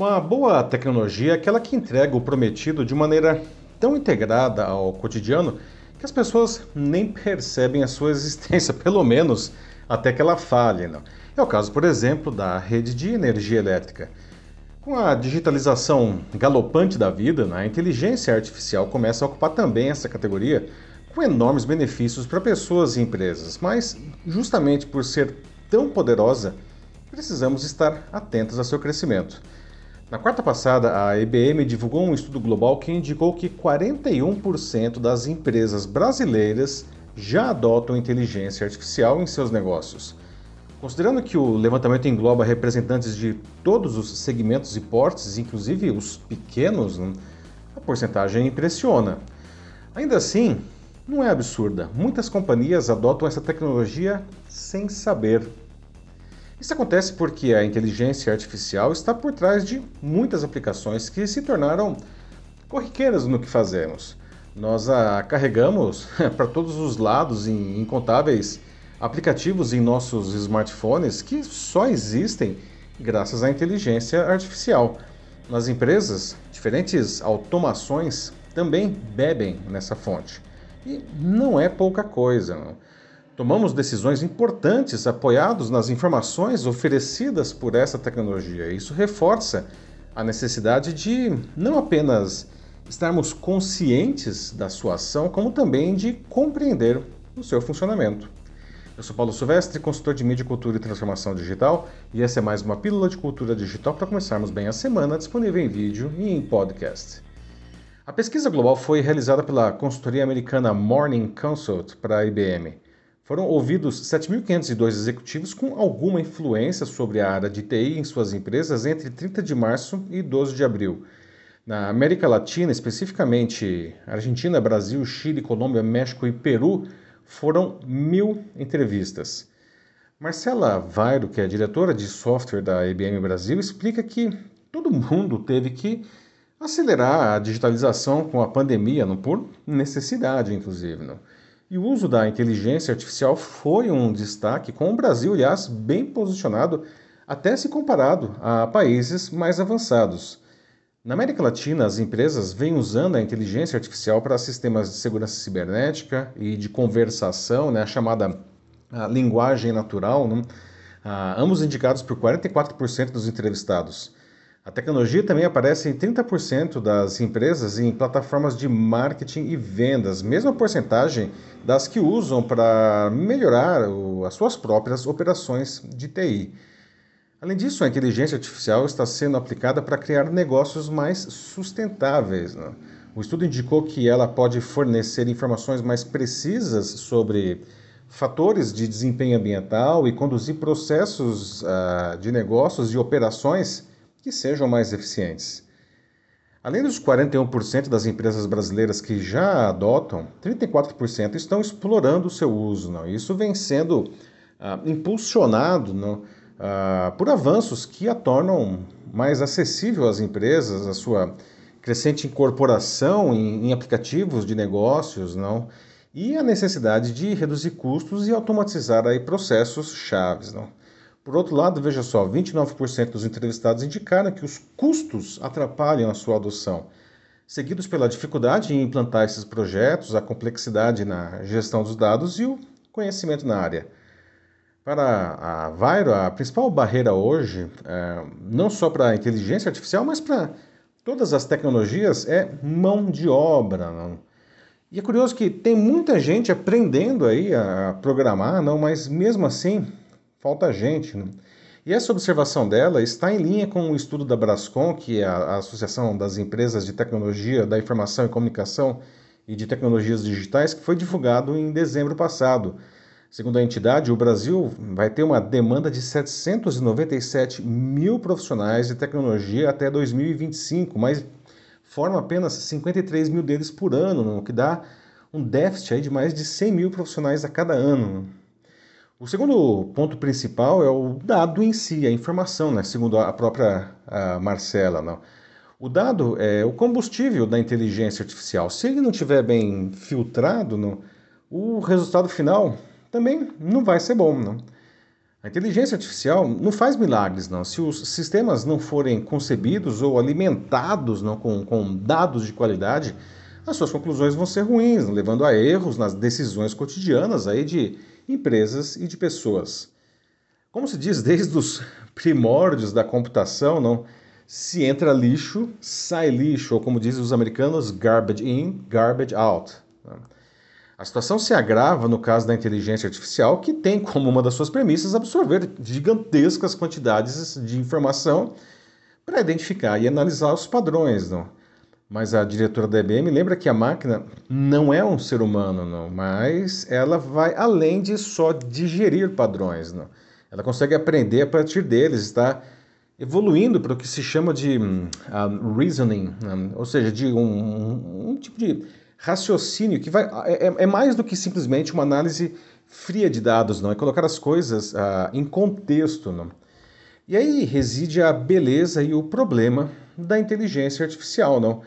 Uma boa tecnologia é aquela que entrega o prometido de maneira tão integrada ao cotidiano que as pessoas nem percebem a sua existência, pelo menos até que ela falhe. É o caso, por exemplo, da rede de energia elétrica. Com a digitalização galopante da vida, né, a inteligência artificial começa a ocupar também essa categoria, com enormes benefícios para pessoas e empresas. Mas, justamente por ser tão poderosa, precisamos estar atentos ao seu crescimento. Na quarta passada, a IBM divulgou um estudo global que indicou que 41% das empresas brasileiras já adotam inteligência artificial em seus negócios. Considerando que o levantamento engloba representantes de todos os segmentos e portes, inclusive os pequenos, né, a porcentagem impressiona. Ainda assim, não é absurda. Muitas companhias adotam essa tecnologia sem saber. Isso acontece porque a inteligência artificial está por trás de muitas aplicações que se tornaram corriqueiras no que fazemos. Nós a carregamos para todos os lados em incontáveis aplicativos em nossos smartphones que só existem graças à inteligência artificial. Nas empresas, diferentes automações também bebem nessa fonte. E não é pouca coisa. Tomamos decisões importantes apoiados nas informações oferecidas por essa tecnologia. Isso reforça a necessidade de não apenas estarmos conscientes da sua ação, como também de compreender o seu funcionamento. Eu sou Paulo Silvestre, consultor de mídia, cultura e transformação digital, e essa é mais uma pílula de cultura digital para começarmos bem a semana, disponível em vídeo e em podcast. A pesquisa global foi realizada pela consultoria americana Morning Consult para a IBM. Foram ouvidos 7.502 executivos com alguma influência sobre a área de TI em suas empresas entre 30 de março e 12 de abril. Na América Latina, especificamente Argentina, Brasil, Chile, Colômbia, México e Peru, foram mil entrevistas. Marcela Vairo, que é diretora de software da IBM Brasil, explica que todo mundo teve que acelerar a digitalização com a pandemia, não por necessidade, inclusive. Não. E o uso da inteligência artificial foi um destaque, com o Brasil, aliás, bem posicionado, até se comparado a países mais avançados. Na América Latina, as empresas vêm usando a inteligência artificial para sistemas de segurança cibernética e de conversação, né, a chamada a linguagem natural, né, a, ambos indicados por 44% dos entrevistados. A tecnologia também aparece em 30% das empresas em plataformas de marketing e vendas, mesma porcentagem das que usam para melhorar as suas próprias operações de TI. Além disso, a inteligência artificial está sendo aplicada para criar negócios mais sustentáveis. Né? O estudo indicou que ela pode fornecer informações mais precisas sobre fatores de desempenho ambiental e conduzir processos uh, de negócios e operações que sejam mais eficientes. Além dos 41% das empresas brasileiras que já adotam, 34% estão explorando o seu uso. Não? Isso vem sendo uh, impulsionado não? uh, por avanços que a tornam mais acessível às empresas, a sua crescente incorporação em, em aplicativos de negócios, não? E a necessidade de reduzir custos e automatizar aí processos chaves, não? Por outro lado, veja só, 29% dos entrevistados indicaram que os custos atrapalham a sua adoção, seguidos pela dificuldade em implantar esses projetos, a complexidade na gestão dos dados e o conhecimento na área. Para a Vairo, a principal barreira hoje, é, não só para a inteligência artificial, mas para todas as tecnologias, é mão de obra. Não? E é curioso que tem muita gente aprendendo aí a programar, não, mas mesmo assim falta gente. Não? E essa observação dela está em linha com o estudo da Brascom, que é a Associação das Empresas de Tecnologia da Informação e Comunicação e de Tecnologias Digitais, que foi divulgado em dezembro passado. Segundo a entidade, o Brasil vai ter uma demanda de 797 mil profissionais de tecnologia até 2025, mas forma apenas 53 mil deles por ano, o que dá um déficit aí de mais de 100 mil profissionais a cada ano. O segundo ponto principal é o dado em si, a informação, né? segundo a própria a Marcela. Não? O dado é o combustível da inteligência artificial. Se ele não estiver bem filtrado, não, o resultado final também não vai ser bom. Não? A inteligência artificial não faz milagres, não. Se os sistemas não forem concebidos ou alimentados não, com, com dados de qualidade, as suas conclusões vão ser ruins, levando a erros nas decisões cotidianas aí de empresas e de pessoas. Como se diz desde os primórdios da computação, não se entra lixo, sai lixo, ou como dizem os americanos, garbage in, garbage out. A situação se agrava no caso da inteligência artificial, que tem como uma das suas premissas absorver gigantescas quantidades de informação para identificar e analisar os padrões. Não? Mas a diretora da IBM lembra que a máquina não é um ser humano, não, mas ela vai além de só digerir padrões. Não? Ela consegue aprender a partir deles, está evoluindo para o que se chama de um, reasoning, um, ou seja, de um, um tipo de raciocínio que vai é, é, é, mais do que simplesmente uma análise fria de dados, não é colocar as coisas uh, em contexto, não. E aí reside a beleza e o problema da inteligência artificial, não.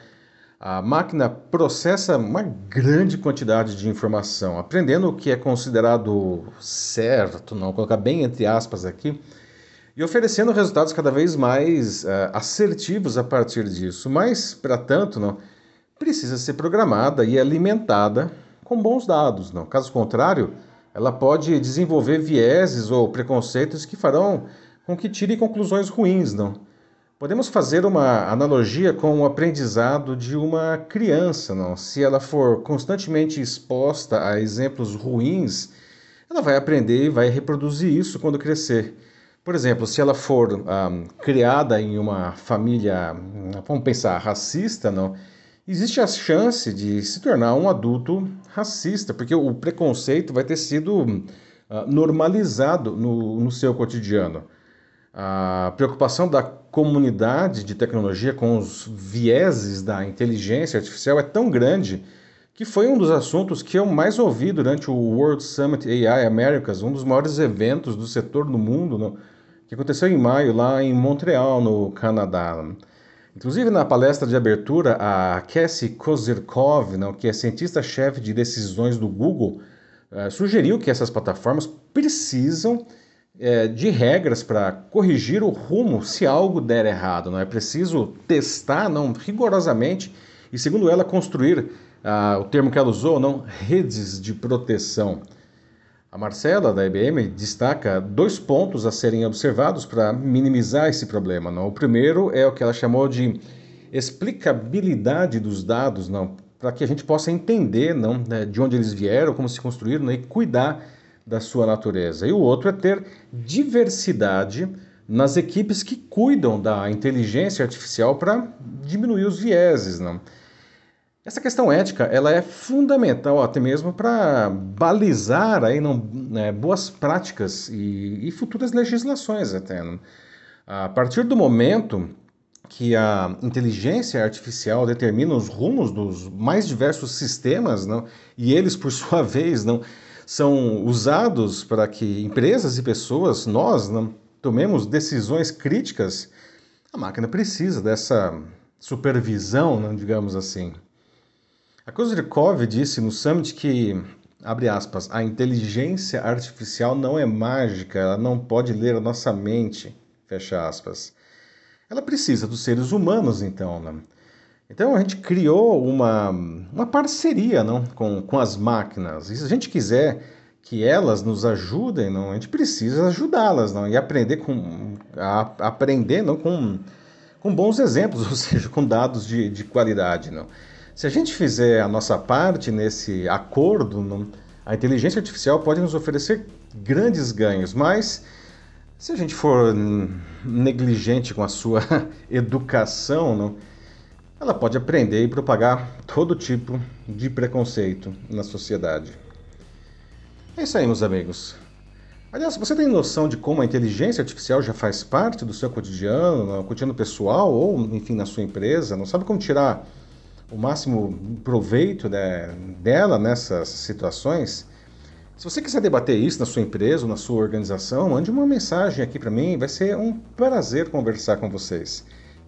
A máquina processa uma grande quantidade de informação, aprendendo o que é considerado certo, não, colocar bem entre aspas aqui, e oferecendo resultados cada vez mais uh, assertivos a partir disso. Mas, para tanto, não precisa ser programada e alimentada com bons dados. Não? Caso contrário, ela pode desenvolver vieses ou preconceitos que farão com que tire conclusões ruins. Não? Podemos fazer uma analogia com o aprendizado de uma criança. Não? Se ela for constantemente exposta a exemplos ruins, ela vai aprender e vai reproduzir isso quando crescer. Por exemplo, se ela for um, ah, criada em uma família, vamos pensar, racista, não? existe a chance de se tornar um adulto racista, porque o preconceito vai ter sido uh, normalizado no, no seu cotidiano. A preocupação da comunidade de tecnologia com os vieses da inteligência artificial é tão grande que foi um dos assuntos que eu mais ouvi durante o World Summit AI Americas, um dos maiores eventos do setor no mundo, no, que aconteceu em maio lá em Montreal, no Canadá. Inclusive, na palestra de abertura, a Cassie Kozirkov, não, que é cientista-chefe de decisões do Google, uh, sugeriu que essas plataformas precisam uh, de regras para corrigir o rumo se algo der errado. Não é preciso testar, não rigorosamente, e segundo ela, construir uh, o termo que ela usou, não redes de proteção. A Marcela, da IBM, destaca dois pontos a serem observados para minimizar esse problema. Não? O primeiro é o que ela chamou de explicabilidade dos dados, não, para que a gente possa entender não, né, de onde eles vieram, como se construíram né, e cuidar da sua natureza. E o outro é ter diversidade nas equipes que cuidam da inteligência artificial para diminuir os vieses. Não? Essa questão ética ela é fundamental até mesmo para balizar aí, não, né, boas práticas e, e, futuras legislações até. A partir do momento que a inteligência artificial determina os rumos dos mais diversos sistemas, não, e eles, por sua vez, não são usados para que empresas e pessoas, nós, não, tomemos decisões críticas, a máquina precisa dessa supervisão, não, digamos assim. A Kozyrkov disse no Summit que, abre aspas, a inteligência artificial não é mágica, ela não pode ler a nossa mente, fecha aspas. Ela precisa dos seres humanos, então, né? Então a gente criou uma, uma parceria não, com, com as máquinas. E se a gente quiser que elas nos ajudem, não, a gente precisa ajudá-las não, e aprender com a, aprender não, com, com bons exemplos, ou seja, com dados de, de qualidade. Não. Se a gente fizer a nossa parte nesse acordo, a inteligência artificial pode nos oferecer grandes ganhos, mas se a gente for negligente com a sua educação, não, ela pode aprender e propagar todo tipo de preconceito na sociedade. É isso aí, meus amigos. Aliás, você tem noção de como a inteligência artificial já faz parte do seu cotidiano, no cotidiano pessoal ou, enfim, na sua empresa? Não sabe como tirar o máximo proveito né, dela nessas situações, se você quiser debater isso na sua empresa ou na sua organização, mande uma mensagem aqui para mim, vai ser um prazer conversar com vocês.